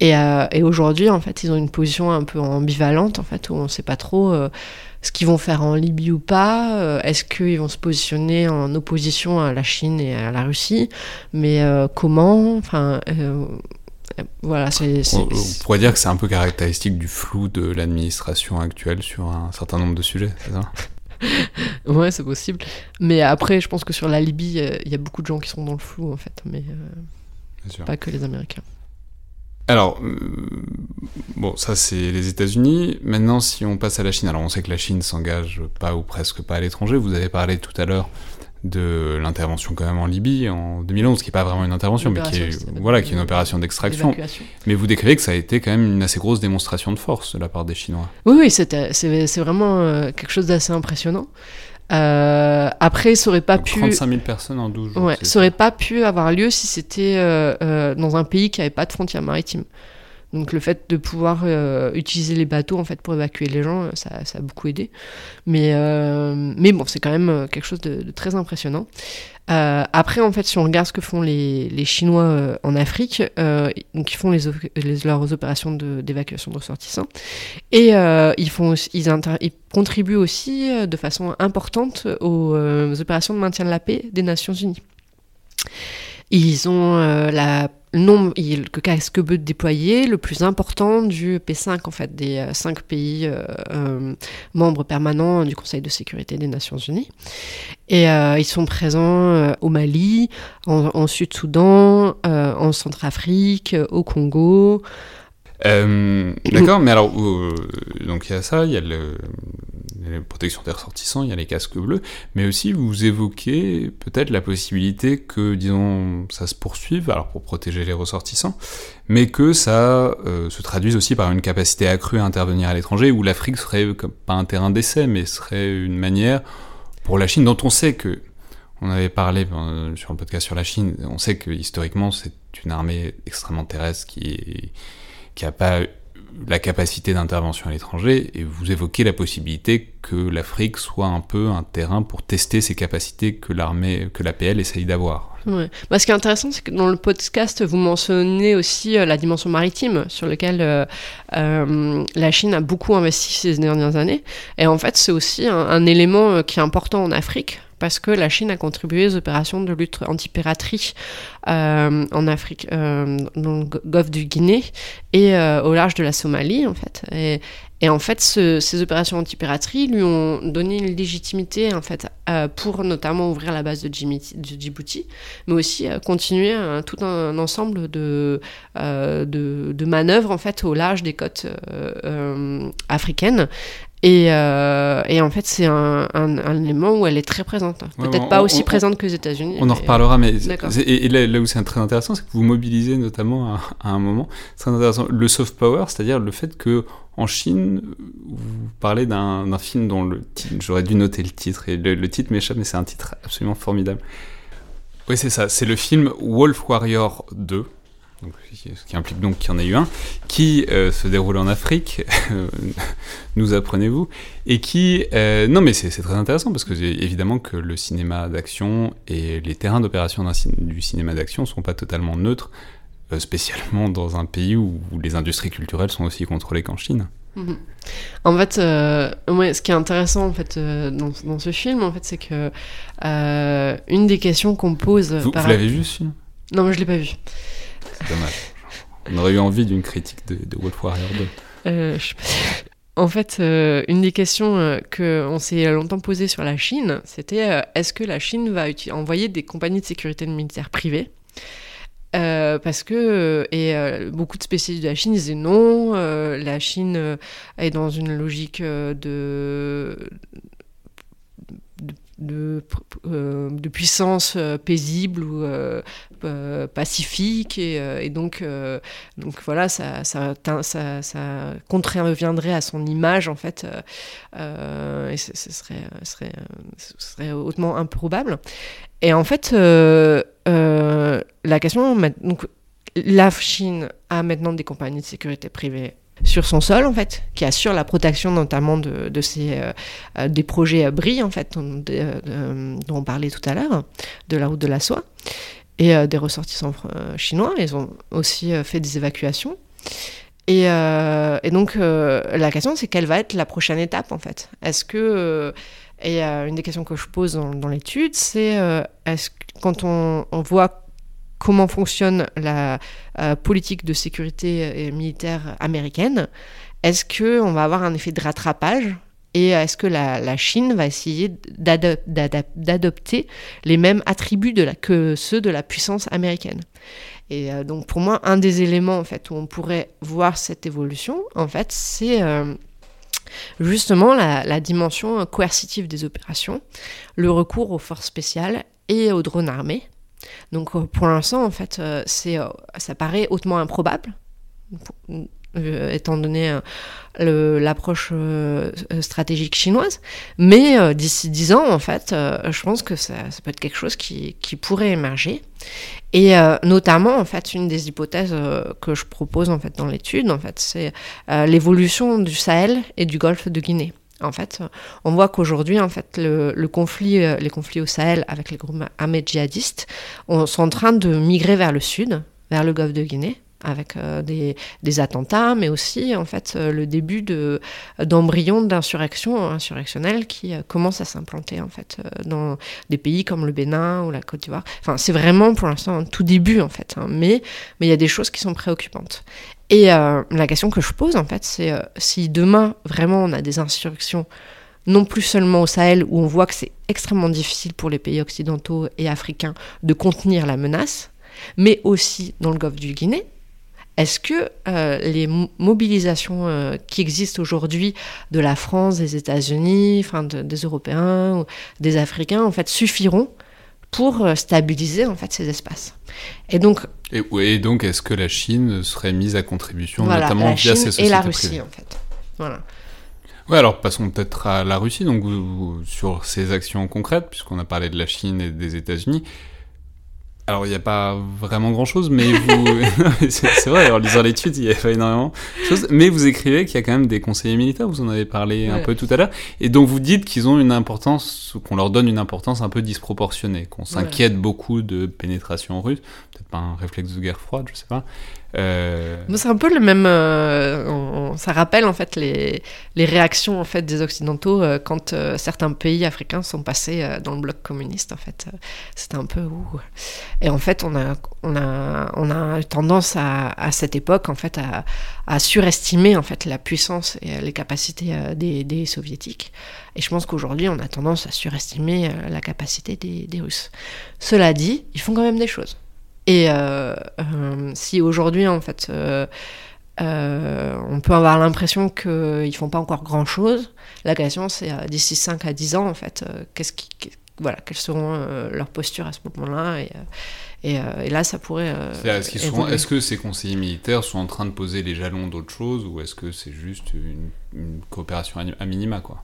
et, euh, et aujourd'hui, en fait, ils ont une position un peu ambivalente, en fait, où on ne sait pas trop euh, ce qu'ils vont faire en Libye ou pas. Euh, est-ce qu'ils vont se positionner en opposition à la Chine et à la Russie Mais comment Enfin, voilà, c'est. On, pourrait dire que c'est un peu caractéristique du flou de l'administration actuelle sur un certain nombre de sujets, c'est ça? Ouais, c'est possible. Mais après, je pense que sur la Libye, il y a beaucoup de gens qui sont dans le flou, en fait. Mais pas que les Américains. Alors, euh, bon, ça c'est les États-Unis. Maintenant, si on passe à la Chine, alors on sait que la Chine s'engage pas ou presque pas à l'étranger. Vous avez parlé tout à l'heure de l'intervention quand même en Libye en 2011, qui n'est pas vraiment une intervention, mais qui est, voilà, qui est une opération d'extraction. Mais vous décrivez que ça a été quand même une assez grosse démonstration de force de la part des Chinois. Oui, oui, c'est vraiment euh, quelque chose d'assez impressionnant. Euh, après, ça aurait pas pu. 35 000 personnes en 12 jours. Ouais, ça aurait pas pu avoir lieu si c'était euh, euh, dans un pays qui n'avait pas de frontières maritimes. Donc le fait de pouvoir euh, utiliser les bateaux en fait pour évacuer les gens, ça, ça a beaucoup aidé. Mais, mais bon, c'est quand même quelque chose de, très impressionnant. Euh, après, en fait, si on regarde ce que font les, les Chinois euh, en Afrique, euh, donc ils font leurs opérations d'évacuation de, ressortissants, et ils, font, contribuent aussi de façon importante aux, aux opérations de maintien de la paix des Nations Unies. Ils ont la nombre, il, que casque bleu déployé, le plus important du P5, en fait, des euh, cinq pays euh, euh, membres permanents du Conseil de sécurité des Nations Unies. Et ils sont présents au Mali, en, en Sud-Soudan, en Centrafrique, au Congo. D'accord, mais alors, donc il y a ça, il y a le, la protection des ressortissants, il y a les casques bleus, mais aussi vous évoquez peut-être la possibilité que, disons, ça se poursuive, alors pour protéger les ressortissants, mais que ça euh, se traduise aussi par une capacité accrue à intervenir à l'étranger, où l'Afrique serait pas un terrain d'essai, mais serait une manière pour la Chine, dont on sait que, on avait parlé euh, sur le podcast sur la Chine, on sait que historiquement c'est une armée extrêmement terrestre qui qui a pas la capacité d'intervention à l'étranger et vous évoquez la possibilité que l'Afrique soit un peu un terrain pour tester ces capacités que l'armée, que l'APL essaye d'avoir. Ouais. Bah, ce qui est intéressant, c'est que dans le podcast, vous mentionnez aussi euh, la dimension maritime sur laquelle euh, euh, la Chine a beaucoup investi ces dernières années. Et en fait, c'est aussi un, élément qui est important en Afrique parce que la Chine a contribué aux opérations de lutte anti-piraterie en Afrique, dans le golfe du Guinée et au large de la Somalie, en fait. Et, en fait, ces opérations anti-piraterie lui ont donné une légitimité en fait, euh, pour notamment ouvrir la base de, Djibouti, mais aussi euh, continuer tout un, ensemble de, euh, de, de, manœuvres en fait, au large des côtes africaines. Et, et, en fait, c'est un, un, élément où elle est très présente. Peut-être pas aussi présente que les États-Unis. On en reparlera, mais et, là, où c'est très intéressant, c'est que vous mobilisez notamment à, à un moment, c'est très intéressant, le soft power, c'est-à-dire le fait que en Chine, vous parlez d'un film dont le titre, j'aurais dû noter le titre, et le, titre m'échappe, mais c'est un titre absolument formidable. Oui, c'est ça, c'est le film Wolf Warrior 2, donc, ce qui implique donc qu'il y en a eu un, qui euh, se déroule en Afrique, nous apprenez-vous, et qui... Euh, non mais c'est très intéressant, parce que évidemment que le cinéma d'action et les terrains d'opération du cinéma d'action sont pas totalement neutres, euh, spécialement dans un pays où, les industries culturelles sont aussi contrôlées qu'en Chine. Mhm. En fait, euh, ce qui est intéressant en fait euh, dans, ce film, en fait, c'est que une des questions qu'on pose. Vous, l'avez vu ce film? Non, mais je l'ai pas vu. C'est dommage. On aurait eu envie d'une critique de, Wolf Warrior 2. En fait, une des questions qu'on s'est longtemps posées sur la Chine, c'était est-ce que la Chine va envoyer des compagnies de sécurité militaire privées? Euh, parce que euh, et euh, beaucoup de spécialistes de la Chine disaient non, la Chine est dans une logique de de, de, puissance paisible ou pacifique et, donc donc voilà ça ça, ça, ça à son image en fait ce, serait, serait, hautement improbable. Et en fait, euh, euh, la question, donc, la Chine a maintenant des compagnies de sécurité privées sur son sol, en fait, qui assurent la protection notamment de, de ces, euh, des projets BRI, en fait, dont, on parlait tout à l'heure, de la route de la soie, et des ressortissants chinois. Ils ont aussi fait des évacuations. Et, et donc, la question, c'est quelle va être la prochaine étape, en fait? Est-ce que et euh, une des questions que je pose dans, l'étude, c'est euh, est-ce quand on, voit comment fonctionne la euh, politique de sécurité militaire américaine, est-ce qu'on va avoir un effet de rattrapage? Et est-ce que la, Chine va essayer d'adopter les mêmes attributs que ceux de la puissance américaine? Et donc pour moi, un des éléments en fait où on pourrait voir cette évolution, en fait, c'est justement la, dimension coercitive des opérations, le recours aux forces spéciales et aux drones armés. Donc euh, pour l'instant, en fait, euh, c'est, euh, ça paraît hautement improbable étant donné l'approche stratégique chinoise. Mais d'ici dix ans, en fait, je pense que ça, peut être quelque chose qui, qui pourrait émerger. Et notamment, en fait, une des hypothèses que je propose en fait dans l'étude, en fait, c'est l'évolution du Sahel et du Golfe de Guinée. En fait, on voit qu'aujourd'hui, en fait, le, conflit, euh, les conflits au Sahel avec les groupes ahmed djihadistes sont en train de migrer vers le sud, vers le golfe de Guinée avec euh, des, attentats, mais aussi en fait euh, le début de d'embryons d'insurrection insurrectionnelle qui commencent à s'implanter en fait dans des pays comme le Bénin ou la Côte d'Ivoire. Enfin, c'est vraiment pour l'instant un tout début en fait, hein, mais mais il y a des choses qui sont préoccupantes. Et euh, la question que je pose, en fait, c'est euh, si demain, vraiment, on a des insurrections, non plus seulement au Sahel, où on voit que c'est extrêmement difficile pour les pays occidentaux et africains de contenir la menace, mais aussi dans le golfe du Guinée, est-ce que euh, les mobilisations qui existent aujourd'hui de la France, des États-Unis, enfin des Européens, des Africains, en fait, suffiront pour stabiliser en fait ces espaces? Et donc et, donc, est-ce que la Chine serait mise à contribution, notamment via ces sociétés et la Russie, en fait. Voilà. Ouais, alors passons peut-être à la Russie, donc sur ces actions concrètes, puisqu'on a parlé de la Chine et des États-Unis. Alors, il n'y a pas vraiment grand-chose, mais vous... c'est vrai, en lisant l'étude, il n'y a pas énormément de choses. Mais vous écrivez qu'il y a quand même des conseillers militaires, vous en avez parlé un peu tout à l'heure. Et donc, vous dites qu'ils ont une importance, qu'on leur donne une importance un peu disproportionnée, qu'on s'inquiète beaucoup de pénétration russe. Peut-être pas un réflexe de guerre froide, je sais pas. Euh, c'est un peu le même. Euh, ça rappelle en fait les, réactions en fait des occidentaux euh, quand certains pays africains sont passés dans le bloc communiste. En fait, c'était un peu Et en fait, on a on a on a tendance à, à cette époque en fait à, à, surestimer en fait la puissance et les capacités des, soviétiques. Et je pense qu'aujourd'hui, on a tendance à surestimer la capacité des Russes. Cela dit, ils font quand même des choses. Et euh, euh, si aujourd'hui, en fait, euh, on peut avoir l'impression qu'ils font pas encore grand chose, la question c'est d'ici 5 à 10 ans, en fait, qu'est-ce qui, voilà, quelles seront leurs postures à ce moment-là et, et, là, ça pourrait. est-ce, que ces conseillers militaires sont en train de poser les jalons d'autre chose ou est-ce que c'est juste une, une coopération à minima, quoi?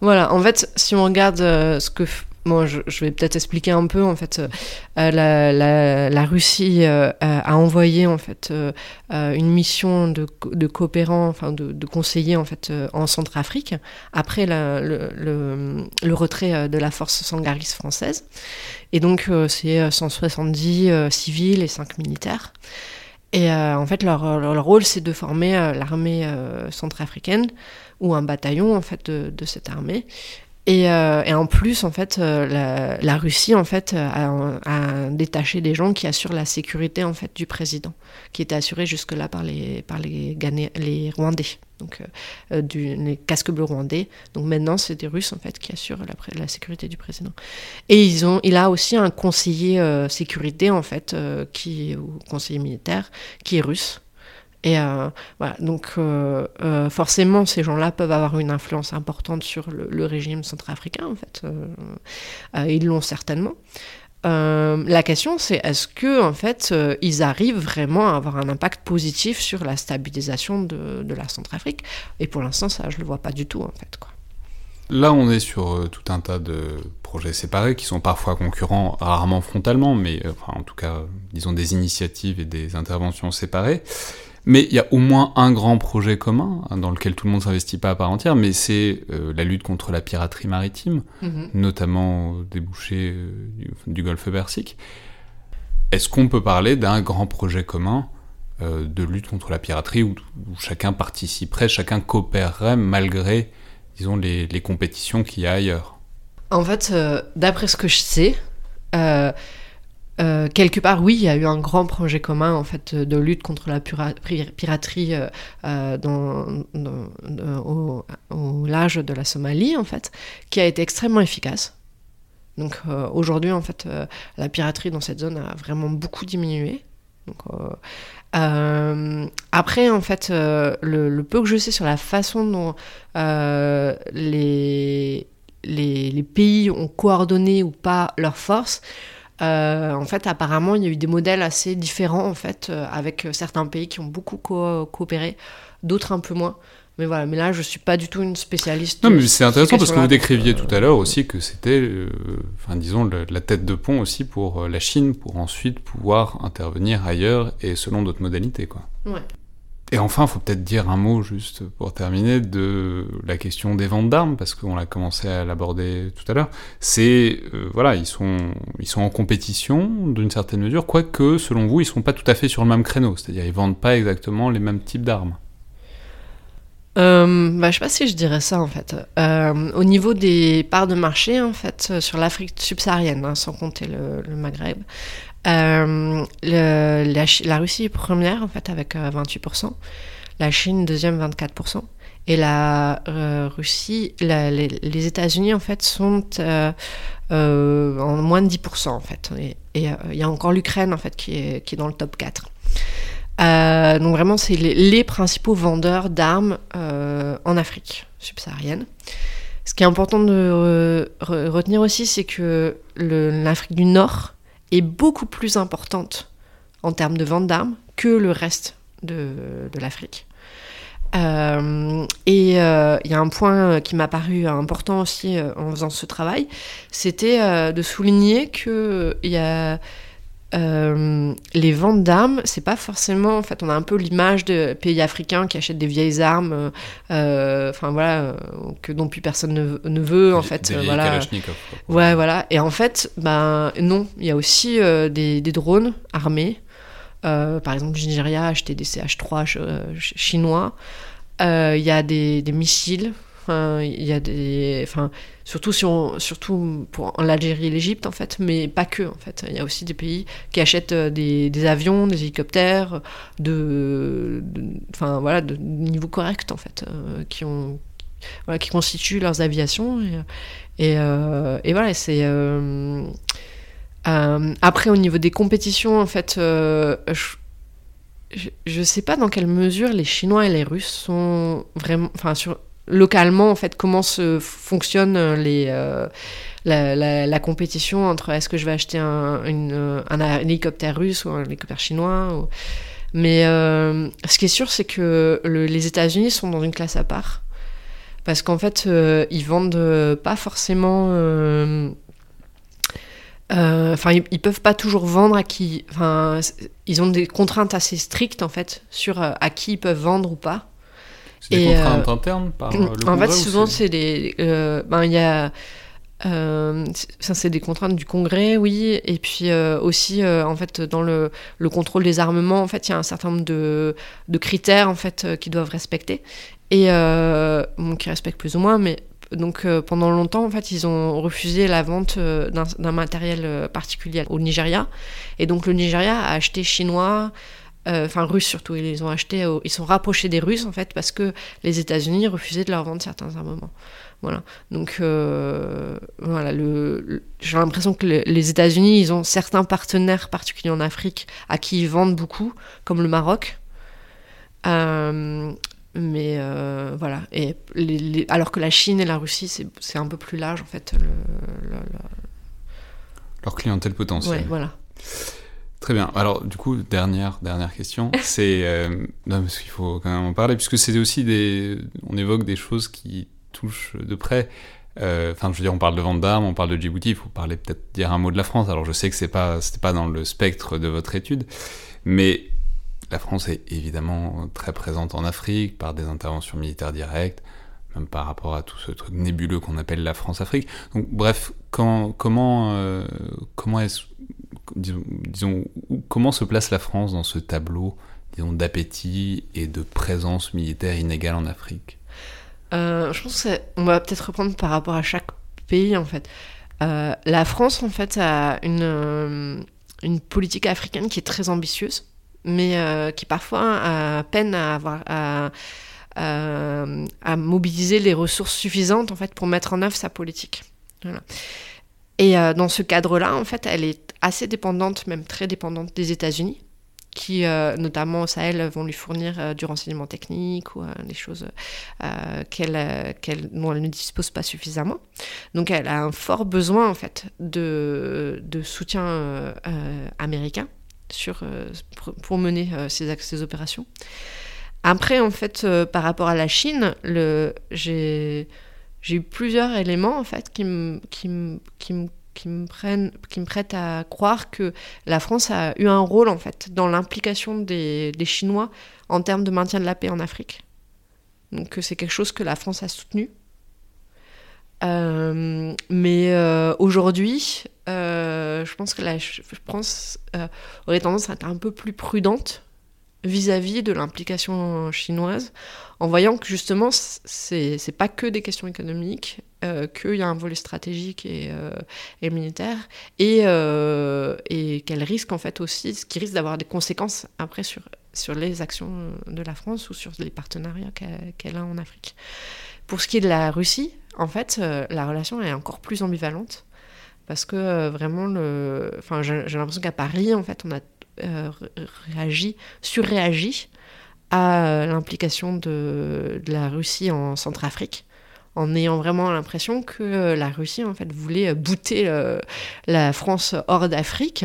Voilà, en fait, si on regarde ce que Bon, je, vais peut-être expliquer un peu. En fait, euh, la, la, Russie euh, a envoyé en fait euh, une mission de, de, coopérants, enfin de, de conseillers en fait en Centrafrique après le, retrait de la force sangaris française. Et donc, c'est 170 civils et 5 militaires. Et en fait, leur, rôle, c'est de former l'armée centrafricaine ou un bataillon en fait de cette armée euh, et, en plus, en fait, euh, la, Russie en fait a, détaché des gens qui assurent la sécurité en fait du président, qui était assurée jusque-là par les par les, Rwandais, donc euh, les casques bleus rwandais. Donc maintenant, c'est des Russes en fait qui assurent la, la, sécurité du président. Et ils ont, il a aussi un conseiller sécurité en fait qui ou conseiller militaire qui est russe et euh, voilà, donc euh, euh, forcément, ces gens-là peuvent avoir une influence importante sur le, régime centrafricain, en fait. ils l'ont certainement. la question, c'est est-ce que, en fait, ils arrivent vraiment à avoir un impact positif sur la stabilisation de, la Centrafrique? Et pour l'instant, ça, je le vois pas du tout, en fait. Quoi. Là, on est sur tout un tas de projets séparés qui sont parfois concurrents, rarement frontalement, mais enfin, en tout cas, disons des initiatives et des interventions séparées. Mais il y a au moins un grand projet commun hein, dans lequel tout le monde s'investit pas à part entière, mais c'est euh, la lutte contre la piraterie maritime, mhm. notamment au débouché euh, du, golfe Persique. Est-ce qu'on peut parler d'un grand projet commun euh, de lutte contre la piraterie où, chacun participerait, chacun coopérerait malgré, disons, les, les compétitions qu'il y a ailleurs? En fait, d'après ce que je sais, euh, quelque part, oui, il y a eu un grand projet commun en fait de lutte contre la piraterie euh, euh, dans, au, large de la Somalie en fait, qui a été extrêmement efficace. Donc aujourd'hui, en fait, la piraterie dans cette zone a vraiment beaucoup diminué. Après, en fait, le, peu que je sais sur la façon dont les, pays ont coordonné ou pas leurs forces, en fait, apparemment, il y a eu des modèles assez différents, en fait, avec certains pays qui ont beaucoup coopéré, d'autres un peu moins. Mais voilà, mais là, je suis pas du tout une spécialiste. Non, mais c'est intéressant parce que vous décriviez tout à l'heure aussi que c'était, enfin, disons, la tête de pont aussi pour la Chine, pour ensuite pouvoir intervenir ailleurs et selon d'autres modalités, quoi. Ouais. Et enfin, il faut peut-être dire un mot juste pour terminer de la question des ventes d'armes, parce qu'on a commencé à l'aborder tout à l'heure. C'est, euh, voilà, ils sont, ils sont en compétition d'une certaine mesure, quoique, selon vous, ils ne sont pas tout à fait sur le même créneau, c'est-à-dire ils vendent pas exactement les mêmes types d'armes. Euh, bah, je sais pas si je dirais ça en fait. Euh, au niveau des parts de marché, en fait, sur l'Afrique subsaharienne, hein, sans compter le, le Maghreb, euh, la, Russie est première en fait avec 28%, euh, la Chine deuxième 24%, et la euh, Russie, les, États-Unis en fait sont en moins de 10% en fait, et il y a encore l'Ukraine en fait qui est, qui est dans le top 4. donc vraiment, c'est les, principaux vendeurs d'armes en Afrique subsaharienne. Ce qui est important de retenir aussi, c'est que l'Afrique du Nord est beaucoup plus importante en termes de vente d'armes que le reste de, l'Afrique. Euh, et euh, il y a un point qui m'a paru important aussi euh, en faisant ce travail, c'était de souligner qu'il y a euh, les ventes d'armes, c'est pas forcément. En fait, on a un peu l'image de pays africains qui achètent des vieilles armes, euh, enfin voilà, que dont plus personne ne, veut. En fait, des voilà. Ouais, voilà. Et en fait, ben non, il y a aussi euh, des, drones armés. par exemple, le Nigeria a acheté des CH3 chinois. Il y a des, des missiles il y a des, enfin, surtout si on, surtout pour l'Algérie et l'Égypte en fait, mais pas que en fait. Il y a aussi des pays qui achètent euh, des, avions, des hélicoptères de, enfin voilà, de niveau correct en fait, euh, qui ont, voilà, qui constituent leurs aviations et, et, euh, voilà, c'est après au niveau des compétitions en fait. je ne sais pas dans quelle mesure les Chinois et les Russes sont vraiment, enfin sur localement en fait comment se fonctionne euh, euh, la, compétition entre est-ce que je vais acheter un, un, hélicoptère russe ou un hélicoptère chinois mais euh, ce qui est sûr c'est que les États-Unis sont dans une classe à part parce qu'en fait ils vendent pas forcément enfin ils, ils, peuvent pas toujours vendre à qui enfin ils ont des contraintes assez strictes en fait sur à qui ils peuvent vendre ou pas c'est des contraintes euh, internes par le En fait, souvent, c'est des. Euh, ben, il y a. Euh, ça, c'est des contraintes du Congrès, oui, et puis aussi, en fait, dans le, le, contrôle des armements, en fait, il y a un certain nombre de, de critères, en fait, qu'ils doivent respecter, et bon, qui respectent plus ou moins, mais donc pendant longtemps, en fait, ils ont refusé la vente d'un matériel particulier au Nigeria, et donc le Nigeria a acheté chinois, euh, enfin russes surtout, ils les ont achetés, ils sont rapprochés des Russes en fait parce que les États-Unis refusaient de leur vendre certains armements. Voilà. Donc euh, voilà, le, j'ai l'impression que les États-Unis, ils ont certains partenaires particuliers en Afrique à qui ils vendent beaucoup, comme le Maroc. Euh, mais voilà. Et alors que la Chine et la Russie, c'est, un peu plus large en fait. Leur clientèle potentielle. Ouais, voilà. Très bien. Alors, du coup, dernière, dernière question. C'est. Euh, non, parce qu'il faut quand même en parler, puisque c'est aussi des. On évoque des choses qui touchent de près. Euh, enfin, je veux dire, on parle de vente d'armes, on parle de Djibouti, il faut parler peut-être dire un mot de la France. Alors, je sais que c'est pas, c'était pas dans le spectre de votre étude, mais la France est évidemment très présente en Afrique par des interventions militaires directes, même par rapport à tout ce truc nébuleux qu'on appelle la France-Afrique. Donc, bref, quand, comment, euh, comment est-ce disons, comment se place la France dans ce tableau d'appétit et de présence militaire inégale en Afrique? Euh, Je pense qu'on va peut-être reprendre par rapport à chaque pays en fait. Euh, la France en fait a une, euh, une politique africaine qui est très ambitieuse, mais qui parfois a peine à avoir à, mobiliser les ressources suffisantes en fait pour mettre en œuvre sa politique. Et dans ce cadre-là, en fait, elle est assez dépendante, même très dépendante des États-Unis. qui, notamment au Sahel, vont lui fournir du renseignement technique ou des choses qu'elle, dont elle ne dispose pas suffisamment. Donc elle a un fort besoin en fait de, soutien américain pour, mener ces, ces opérations. Après, en fait, par rapport à la Chine, j'ai j'ai eu plusieurs éléments en fait qui me, prennent, qui me prêtent à croire que la France a eu un rôle en fait dans l'implication des, Chinois en termes de maintien de la paix en Afrique. Donc c'est quelque chose que la France a soutenu. Euh, mais euh, aujourd'hui, euh, je pense que la France aurait tendance à être un peu plus prudente vis-à-vis de l'implication chinoise, en voyant que justement, c'est pas que des questions économiques, euh, qu'il y a un volet stratégique et, euh, militaire, et, euh, et qu'elle risque en fait aussi, ce qui risque d'avoir des conséquences après sur, sur les actions de la France ou sur les partenariats qu'elle a en Afrique. Pour ce qui est de la Russie, en fait, la relation est encore plus ambivalente parce que vraiment, le... enfin, j'ai l'impression qu'à Paris, en fait, on a euh, réagi, surréagi à euh, l'implication de, la Russie en Centrafrique en ayant vraiment l'impression que euh, la Russie en fait voulait bouter la France hors d'Afrique.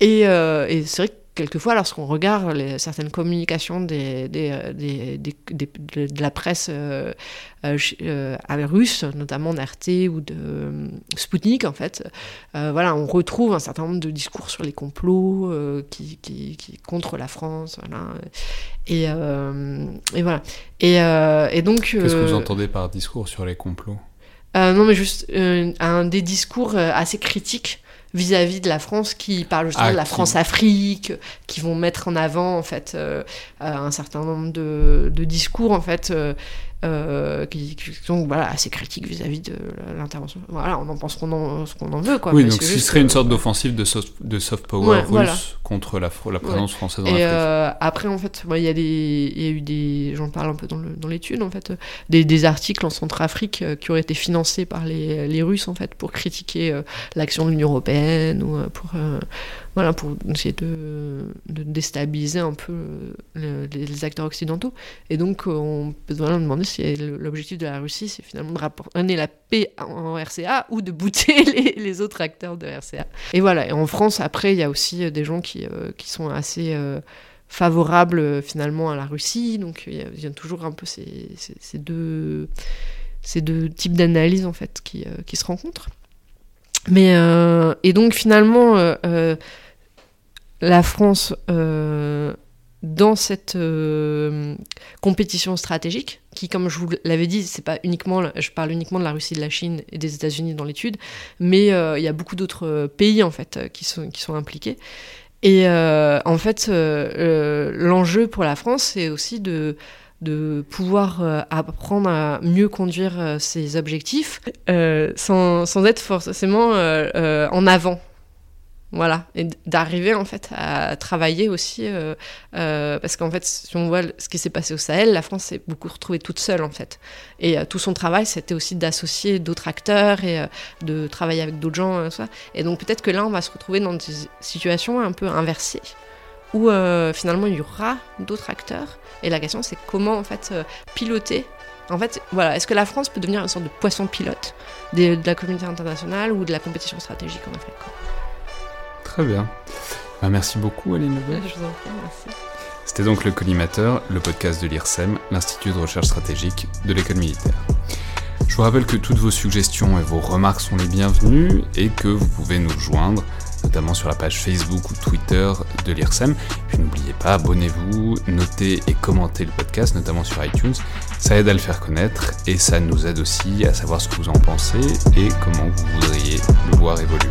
Et, et c'est vrai que quelquefois, lorsqu'on regarde les, certaines communications des, des, euh, des, de la presse euh, euh, russe, notamment d'RT ou de Sputnik, en fait, voilà, on retrouve un certain nombre de discours sur les complots qui, qui, qui, contre la France, voilà. Et, et voilà. Et, et donc. Qu'est-ce que vous entendez par discours sur les complots? Non, mais juste un des discours assez critiques vis-à-vis de la France qui parle justement ah, de la France-Afrique, qui vont mettre en avant en fait euh, un certain nombre de, de discours en fait euh, euh, qui, sont voilà, assez critiques vis-à-vis de l'intervention. Voilà, on en pense qu'on en, ce qu'on en veut. Quoi, oui, donc ce serait une sorte d'offensive de soft, de soft power russe contre la, la présence française en Et euh, après, en fait, il y, a des, y a eu des. J'en parle un peu dans l'étude, en fait, des, des, articles en Centrafrique euh, qui auraient été financés par les, les Russes, en fait, pour critiquer l'action de l'Union européenne ou pour voilà, pour essayer de, déstabiliser un peu les, acteurs occidentaux. Et donc, on peut vraiment demander si l'objectif de la Russie, c'est finalement de ramener la paix en RCA ou de bouter les, autres acteurs de RCA. Et voilà, et en France, après, il y a aussi des gens qui, euh, qui sont assez euh, favorables finalement à la Russie. Donc, il y, a, toujours un peu ces, ces, deux, ces deux types d'analyses en fait qui, euh, qui se rencontrent. Mais, et donc finalement, la France euh, dans cette euh, compétition stratégique, qui, comme je vous l'avais dit, c'est pas uniquement, je parle uniquement de la Russie, de la Chine et des États-Unis dans l'étude, mais euh, il y a beaucoup d'autres pays en fait qui sont, impliqués. Et en fait, l'enjeu pour la France, c'est aussi de pouvoir apprendre à mieux conduire ses objectifs sans, être forcément en avant voilà, et d'arriver en fait à travailler aussi, euh, euh, parce qu'en fait, si on voit ce qui s'est passé au Sahel, la France s'est beaucoup retrouvée toute seule en fait. Et euh, tout son travail, c'était aussi d'associer d'autres acteurs et de travailler avec d'autres gens. Et donc peut-être que là, on va se retrouver dans des situations un peu inversées, où finalement il y aura d'autres acteurs. Et la question, c'est comment en fait piloter. En fait, voilà, est-ce que la France peut devenir une sorte de poisson pilote de, la communauté internationale ou de la compétition stratégique en Afrique Très bien. Bah, merci beaucoup, Aline Je vous en prie, merci. C'était donc le Collimateur, le podcast de l'IRSEM, l'Institut de recherche stratégique de l'école militaire. Je vous rappelle que toutes vos suggestions et vos remarques sont les bienvenues et que vous pouvez nous joindre, notamment sur la page Facebook ou Twitter de l'IRSEM. Puis n'oubliez pas, abonnez-vous, notez et commentez le podcast, notamment sur iTunes. Ça aide à le faire connaître et ça nous aide aussi à savoir ce que vous en pensez et comment vous voudriez le voir évoluer.